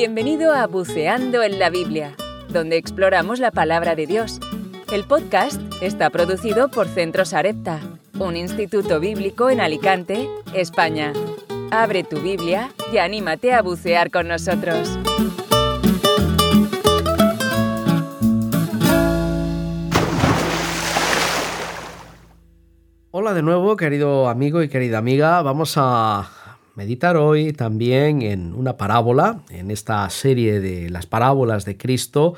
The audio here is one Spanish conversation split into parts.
Bienvenido a Buceando en la Biblia, donde exploramos la palabra de Dios. El podcast está producido por Centro Sarepta, un instituto bíblico en Alicante, España. Abre tu Biblia y anímate a bucear con nosotros. Hola de nuevo, querido amigo y querida amiga. Vamos a meditar hoy también en una parábola, en esta serie de las parábolas de Cristo,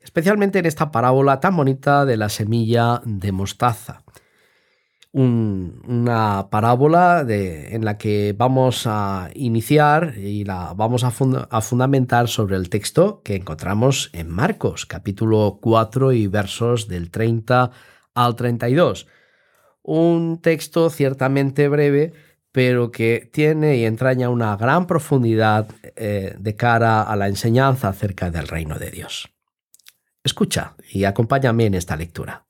especialmente en esta parábola tan bonita de la semilla de mostaza. una parábola en la que vamos a iniciar y la vamos a, a fundamentar sobre el texto que encontramos en Marcos, capítulo 4 y versos del 30 al 32. Un texto ciertamente breve, pero que tiene y entraña una gran profundidad eh, de cara a la enseñanza acerca del reino de Dios. Escucha y acompáñame en esta lectura.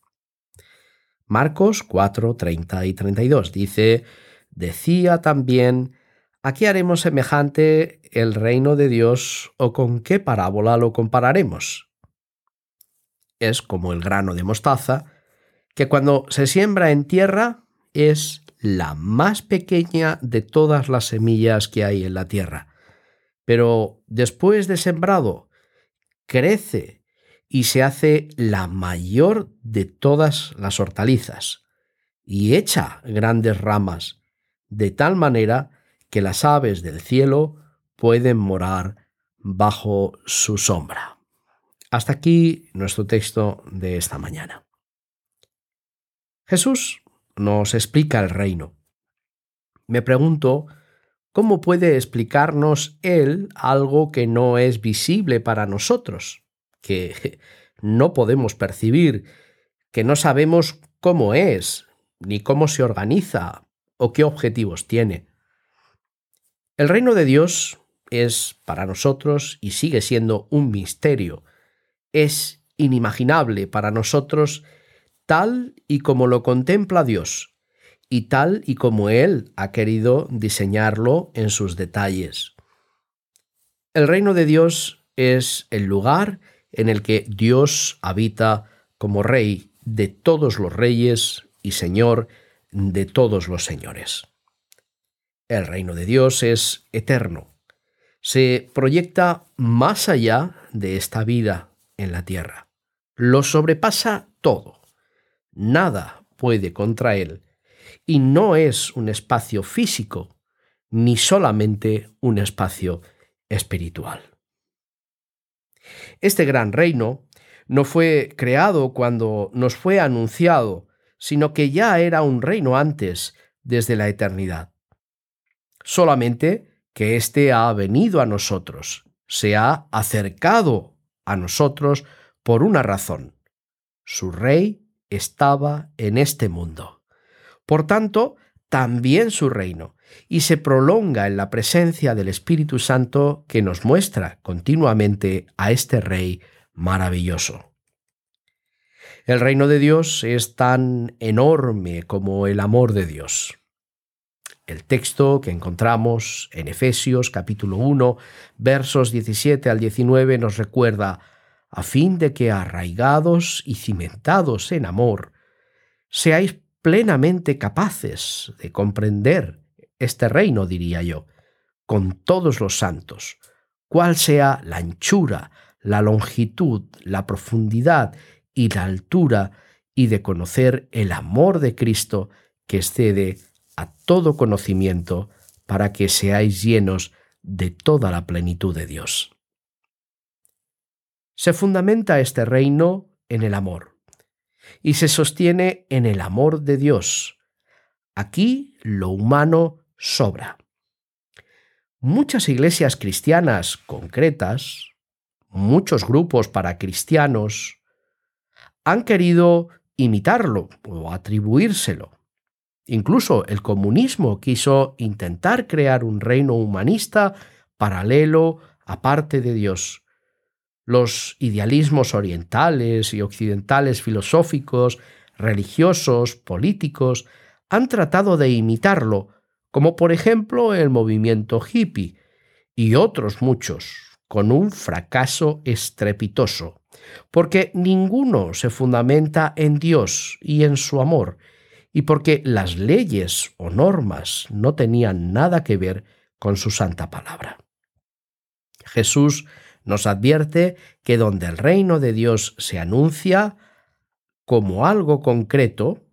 Marcos 4, 30 y 32 dice, decía también, ¿a qué haremos semejante el reino de Dios o con qué parábola lo compararemos? Es como el grano de mostaza, que cuando se siembra en tierra es la más pequeña de todas las semillas que hay en la tierra. Pero después de sembrado, crece y se hace la mayor de todas las hortalizas, y echa grandes ramas, de tal manera que las aves del cielo pueden morar bajo su sombra. Hasta aquí nuestro texto de esta mañana. Jesús nos explica el reino. Me pregunto, ¿cómo puede explicarnos Él algo que no es visible para nosotros, que no podemos percibir, que no sabemos cómo es, ni cómo se organiza o qué objetivos tiene? El reino de Dios es para nosotros y sigue siendo un misterio. Es inimaginable para nosotros tal y como lo contempla Dios, y tal y como Él ha querido diseñarlo en sus detalles. El reino de Dios es el lugar en el que Dios habita como Rey de todos los reyes y Señor de todos los señores. El reino de Dios es eterno. Se proyecta más allá de esta vida en la tierra. Lo sobrepasa todo nada puede contra él, y no es un espacio físico, ni solamente un espacio espiritual. Este gran reino no fue creado cuando nos fue anunciado, sino que ya era un reino antes, desde la eternidad. Solamente que éste ha venido a nosotros, se ha acercado a nosotros por una razón. Su rey estaba en este mundo. Por tanto, también su reino, y se prolonga en la presencia del Espíritu Santo que nos muestra continuamente a este Rey maravilloso. El reino de Dios es tan enorme como el amor de Dios. El texto que encontramos en Efesios capítulo 1, versos 17 al 19 nos recuerda a fin de que arraigados y cimentados en amor, seáis plenamente capaces de comprender este reino, diría yo, con todos los santos, cuál sea la anchura, la longitud, la profundidad y la altura, y de conocer el amor de Cristo que excede a todo conocimiento, para que seáis llenos de toda la plenitud de Dios se fundamenta este reino en el amor y se sostiene en el amor de Dios. Aquí lo humano sobra. Muchas iglesias cristianas concretas, muchos grupos para cristianos, han querido imitarlo o atribuírselo. Incluso el comunismo quiso intentar crear un reino humanista paralelo aparte de Dios, los idealismos orientales y occidentales filosóficos, religiosos, políticos, han tratado de imitarlo, como por ejemplo el movimiento hippie y otros muchos, con un fracaso estrepitoso, porque ninguno se fundamenta en Dios y en su amor, y porque las leyes o normas no tenían nada que ver con su santa palabra. Jesús nos advierte que donde el reino de Dios se anuncia como algo concreto,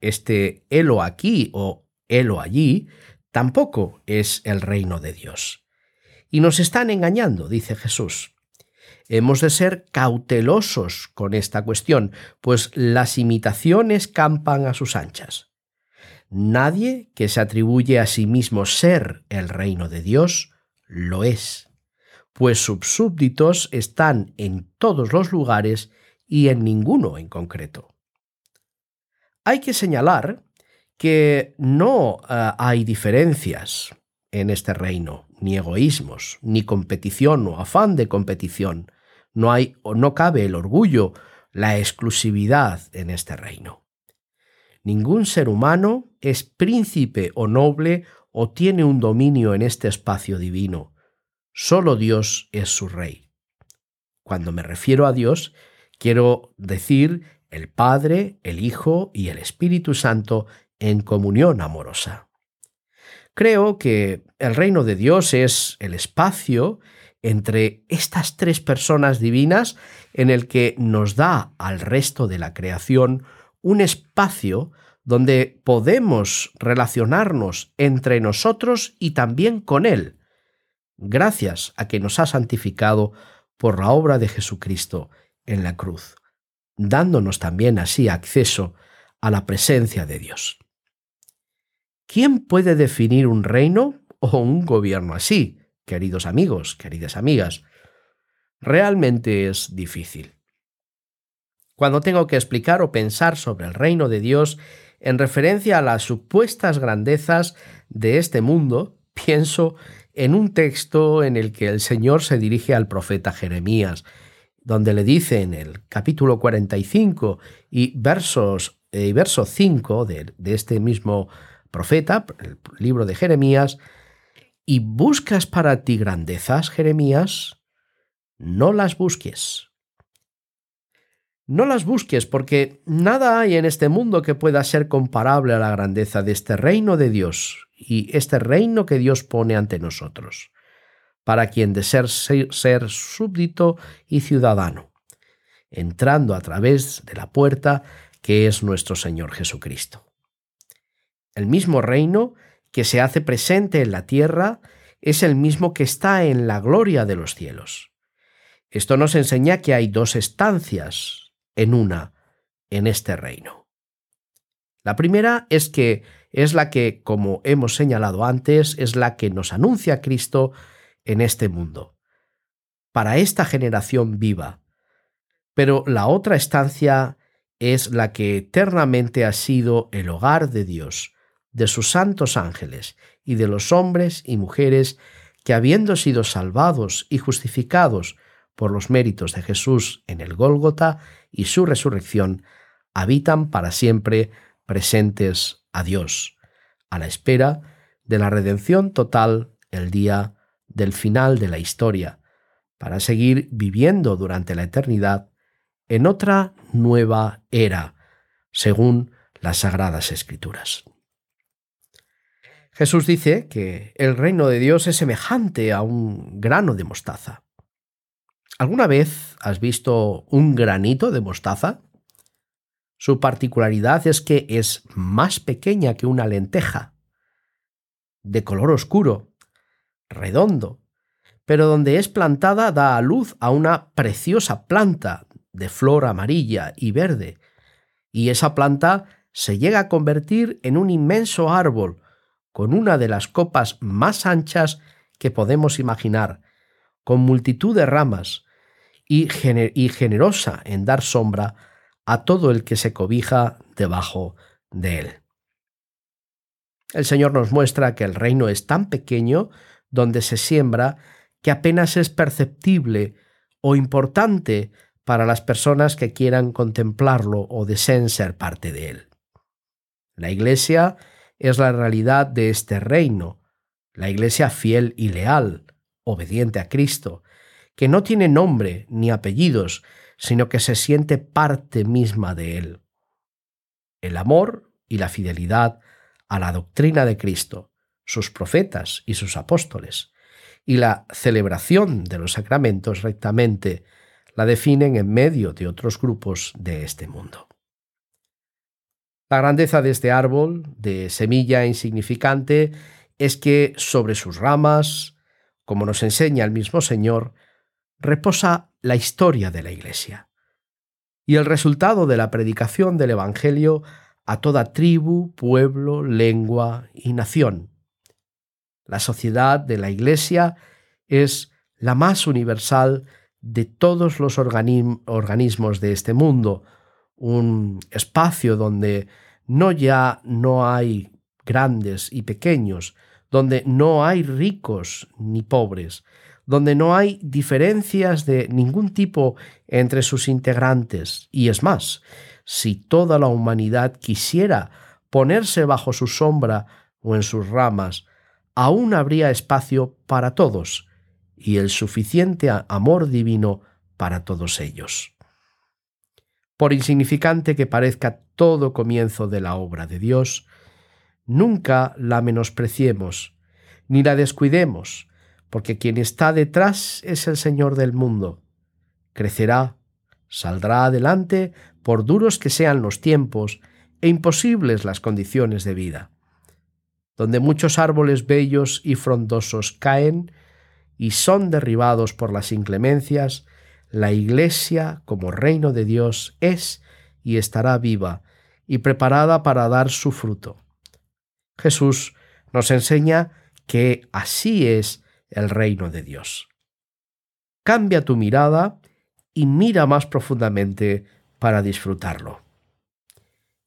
este helo aquí o helo allí, tampoco es el reino de Dios. Y nos están engañando, dice Jesús. Hemos de ser cautelosos con esta cuestión, pues las imitaciones campan a sus anchas. Nadie que se atribuye a sí mismo ser el reino de Dios lo es, pues sus súbditos están en todos los lugares y en ninguno en concreto. Hay que señalar que no uh, hay diferencias en este reino, ni egoísmos, ni competición o afán de competición. No hay o no cabe el orgullo, la exclusividad en este reino. Ningún ser humano es príncipe o noble o tiene un dominio en este espacio divino. Solo Dios es su rey. Cuando me refiero a Dios, quiero decir el Padre, el Hijo y el Espíritu Santo en comunión amorosa. Creo que el reino de Dios es el espacio entre estas tres personas divinas en el que nos da al resto de la creación un espacio donde podemos relacionarnos entre nosotros y también con Él, gracias a que nos ha santificado por la obra de Jesucristo en la cruz, dándonos también así acceso a la presencia de Dios. ¿Quién puede definir un reino o un gobierno así, queridos amigos, queridas amigas? Realmente es difícil. Cuando tengo que explicar o pensar sobre el reino de Dios en referencia a las supuestas grandezas de este mundo, pienso en un texto en el que el Señor se dirige al profeta Jeremías, donde le dice en el capítulo 45 y versos, eh, verso 5 de, de este mismo profeta, el libro de Jeremías, y buscas para ti grandezas, Jeremías, no las busques. No las busques porque nada hay en este mundo que pueda ser comparable a la grandeza de este reino de Dios y este reino que Dios pone ante nosotros, para quien de ser, ser súbdito y ciudadano, entrando a través de la puerta que es nuestro Señor Jesucristo. El mismo reino que se hace presente en la tierra es el mismo que está en la gloria de los cielos. Esto nos enseña que hay dos estancias en una, en este reino. La primera es que es la que, como hemos señalado antes, es la que nos anuncia Cristo en este mundo, para esta generación viva. Pero la otra estancia es la que eternamente ha sido el hogar de Dios, de sus santos ángeles y de los hombres y mujeres que habiendo sido salvados y justificados por los méritos de Jesús en el Gólgota y su resurrección, habitan para siempre presentes a Dios, a la espera de la redención total el día del final de la historia, para seguir viviendo durante la eternidad en otra nueva era, según las sagradas escrituras. Jesús dice que el reino de Dios es semejante a un grano de mostaza. ¿Alguna vez has visto un granito de mostaza? Su particularidad es que es más pequeña que una lenteja, de color oscuro, redondo, pero donde es plantada da a luz a una preciosa planta de flor amarilla y verde, y esa planta se llega a convertir en un inmenso árbol con una de las copas más anchas que podemos imaginar, con multitud de ramas, y, generosa en dar sombra a todo el que se cobija debajo de él. El Señor nos muestra que el reino es tan pequeño donde se siembra que apenas es perceptible o importante para las personas que quieran contemplarlo o deseen ser parte de él. La Iglesia es la realidad de este reino, la Iglesia fiel y leal, obediente a Cristo, que no tiene nombre ni apellidos, sino que se siente parte misma de él. El amor y la fidelidad a la doctrina de Cristo, sus profetas y sus apóstoles, y la celebración de los sacramentos rectamente la definen en medio de otros grupos de este mundo. La grandeza de este árbol, de semilla insignificante, es que sobre sus ramas, como nos enseña el mismo Señor, reposa la historia de la Iglesia y el resultado de la predicación del Evangelio a toda tribu, pueblo, lengua y nación. La sociedad de la Iglesia es la más universal de todos los organismos de este mundo, un espacio donde no ya no hay grandes y pequeños, donde no hay ricos ni pobres, donde no hay diferencias de ningún tipo entre sus integrantes. Y es más, si toda la humanidad quisiera ponerse bajo su sombra o en sus ramas, aún habría espacio para todos y el suficiente amor divino para todos ellos. Por insignificante que parezca todo comienzo de la obra de Dios, nunca la menospreciemos, ni la descuidemos, porque quien está detrás es el Señor del mundo. Crecerá, saldrá adelante, por duros que sean los tiempos e imposibles las condiciones de vida. Donde muchos árboles bellos y frondosos caen y son derribados por las inclemencias, la Iglesia, como reino de Dios, es y estará viva y preparada para dar su fruto. Jesús nos enseña que así es el reino de Dios. Cambia tu mirada y mira más profundamente para disfrutarlo.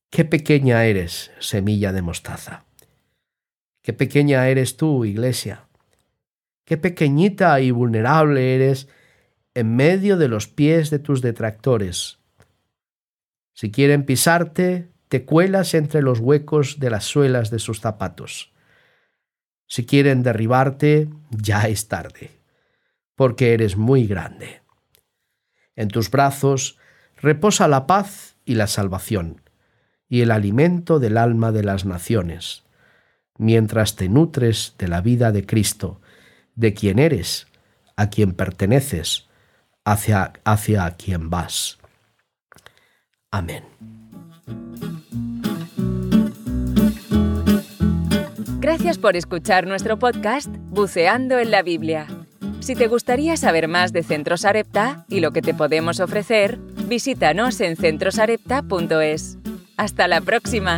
Qué pequeña eres, semilla de mostaza. Qué pequeña eres tú, iglesia. Qué pequeñita y vulnerable eres en medio de los pies de tus detractores. Si quieren pisarte, te cuelas entre los huecos de las suelas de sus zapatos. Si quieren derribarte, ya es tarde, porque eres muy grande. En tus brazos reposa la paz y la salvación, y el alimento del alma de las naciones, mientras te nutres de la vida de Cristo, de quien eres, a quien perteneces, hacia, hacia quien vas. Amén. Gracias por escuchar nuestro podcast Buceando en la Biblia. Si te gustaría saber más de Centros Arepta y lo que te podemos ofrecer, visítanos en centrosarepta.es. Hasta la próxima.